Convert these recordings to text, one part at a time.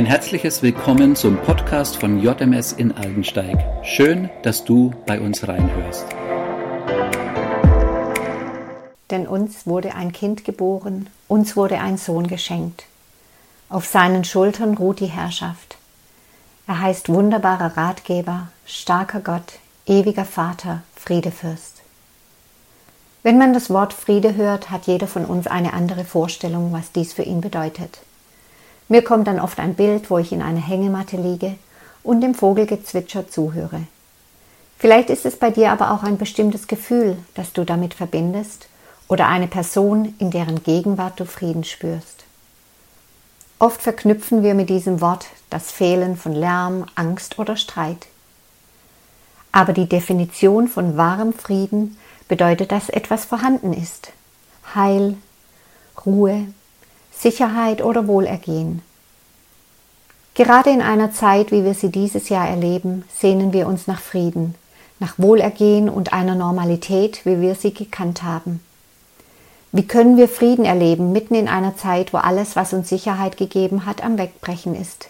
Ein herzliches Willkommen zum Podcast von JMS in Aldensteig. Schön, dass du bei uns reinhörst. Denn uns wurde ein Kind geboren, uns wurde ein Sohn geschenkt. Auf seinen Schultern ruht die Herrschaft. Er heißt wunderbarer Ratgeber, starker Gott, ewiger Vater, Friedefürst. Wenn man das Wort Friede hört, hat jeder von uns eine andere Vorstellung, was dies für ihn bedeutet. Mir kommt dann oft ein Bild, wo ich in einer Hängematte liege und dem Vogelgezwitscher zuhöre. Vielleicht ist es bei dir aber auch ein bestimmtes Gefühl, das du damit verbindest oder eine Person, in deren Gegenwart du Frieden spürst. Oft verknüpfen wir mit diesem Wort das Fehlen von Lärm, Angst oder Streit. Aber die Definition von wahrem Frieden bedeutet, dass etwas vorhanden ist. Heil, Ruhe, Sicherheit oder Wohlergehen. Gerade in einer Zeit, wie wir sie dieses Jahr erleben, sehnen wir uns nach Frieden, nach Wohlergehen und einer Normalität, wie wir sie gekannt haben. Wie können wir Frieden erleben mitten in einer Zeit, wo alles, was uns Sicherheit gegeben hat, am Wegbrechen ist?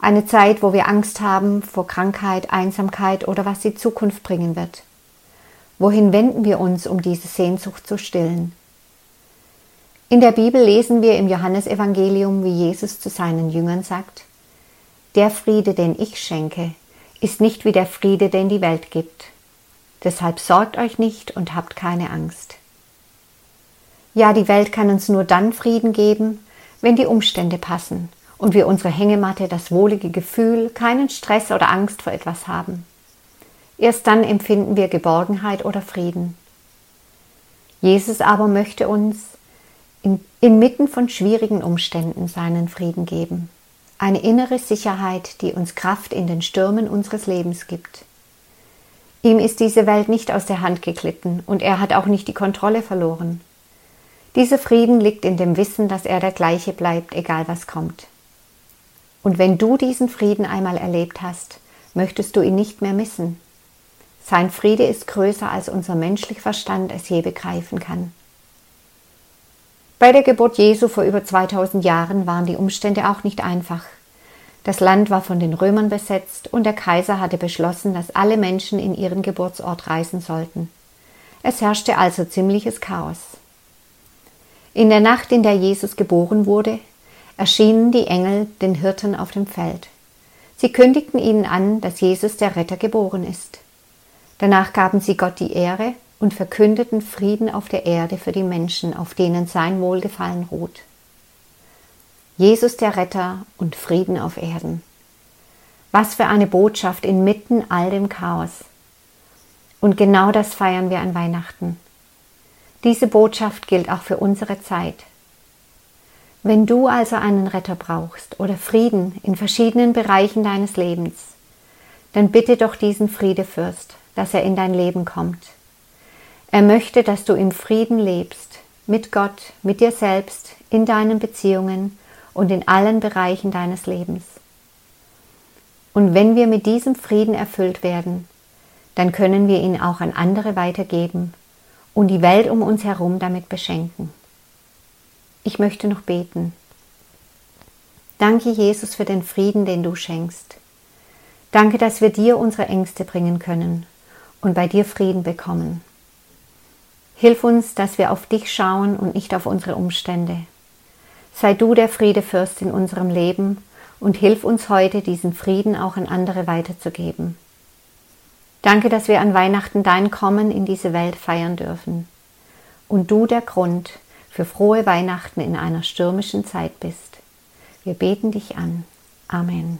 Eine Zeit, wo wir Angst haben vor Krankheit, Einsamkeit oder was die Zukunft bringen wird. Wohin wenden wir uns, um diese Sehnsucht zu stillen? In der Bibel lesen wir im Johannesevangelium, wie Jesus zu seinen Jüngern sagt, Der Friede, den ich schenke, ist nicht wie der Friede, den die Welt gibt. Deshalb sorgt euch nicht und habt keine Angst. Ja, die Welt kann uns nur dann Frieden geben, wenn die Umstände passen und wir unsere Hängematte das wohlige Gefühl, keinen Stress oder Angst vor etwas haben. Erst dann empfinden wir Geborgenheit oder Frieden. Jesus aber möchte uns in, inmitten von schwierigen Umständen seinen Frieden geben. Eine innere Sicherheit, die uns Kraft in den Stürmen unseres Lebens gibt. Ihm ist diese Welt nicht aus der Hand geglitten und er hat auch nicht die Kontrolle verloren. Dieser Frieden liegt in dem Wissen, dass er der gleiche bleibt, egal was kommt. Und wenn du diesen Frieden einmal erlebt hast, möchtest du ihn nicht mehr missen. Sein Friede ist größer, als unser menschlicher Verstand es je begreifen kann. Bei der Geburt Jesu vor über 2000 Jahren waren die Umstände auch nicht einfach. Das Land war von den Römern besetzt und der Kaiser hatte beschlossen, dass alle Menschen in ihren Geburtsort reisen sollten. Es herrschte also ziemliches Chaos. In der Nacht, in der Jesus geboren wurde, erschienen die Engel den Hirten auf dem Feld. Sie kündigten ihnen an, dass Jesus der Retter geboren ist. Danach gaben sie Gott die Ehre und verkündeten Frieden auf der Erde für die Menschen, auf denen sein Wohlgefallen ruht. Jesus der Retter und Frieden auf Erden. Was für eine Botschaft inmitten all dem Chaos. Und genau das feiern wir an Weihnachten. Diese Botschaft gilt auch für unsere Zeit. Wenn du also einen Retter brauchst oder Frieden in verschiedenen Bereichen deines Lebens, dann bitte doch diesen Friedefürst, dass er in dein Leben kommt er möchte, dass du im Frieden lebst, mit Gott, mit dir selbst, in deinen Beziehungen und in allen Bereichen deines Lebens. Und wenn wir mit diesem Frieden erfüllt werden, dann können wir ihn auch an andere weitergeben und die Welt um uns herum damit beschenken. Ich möchte noch beten. Danke, Jesus, für den Frieden, den du schenkst. Danke, dass wir dir unsere Ängste bringen können und bei dir Frieden bekommen. Hilf uns, dass wir auf dich schauen und nicht auf unsere Umstände. Sei du der Friedefürst in unserem Leben und hilf uns heute, diesen Frieden auch an andere weiterzugeben. Danke, dass wir an Weihnachten dein Kommen in diese Welt feiern dürfen und du der Grund für frohe Weihnachten in einer stürmischen Zeit bist. Wir beten dich an. Amen.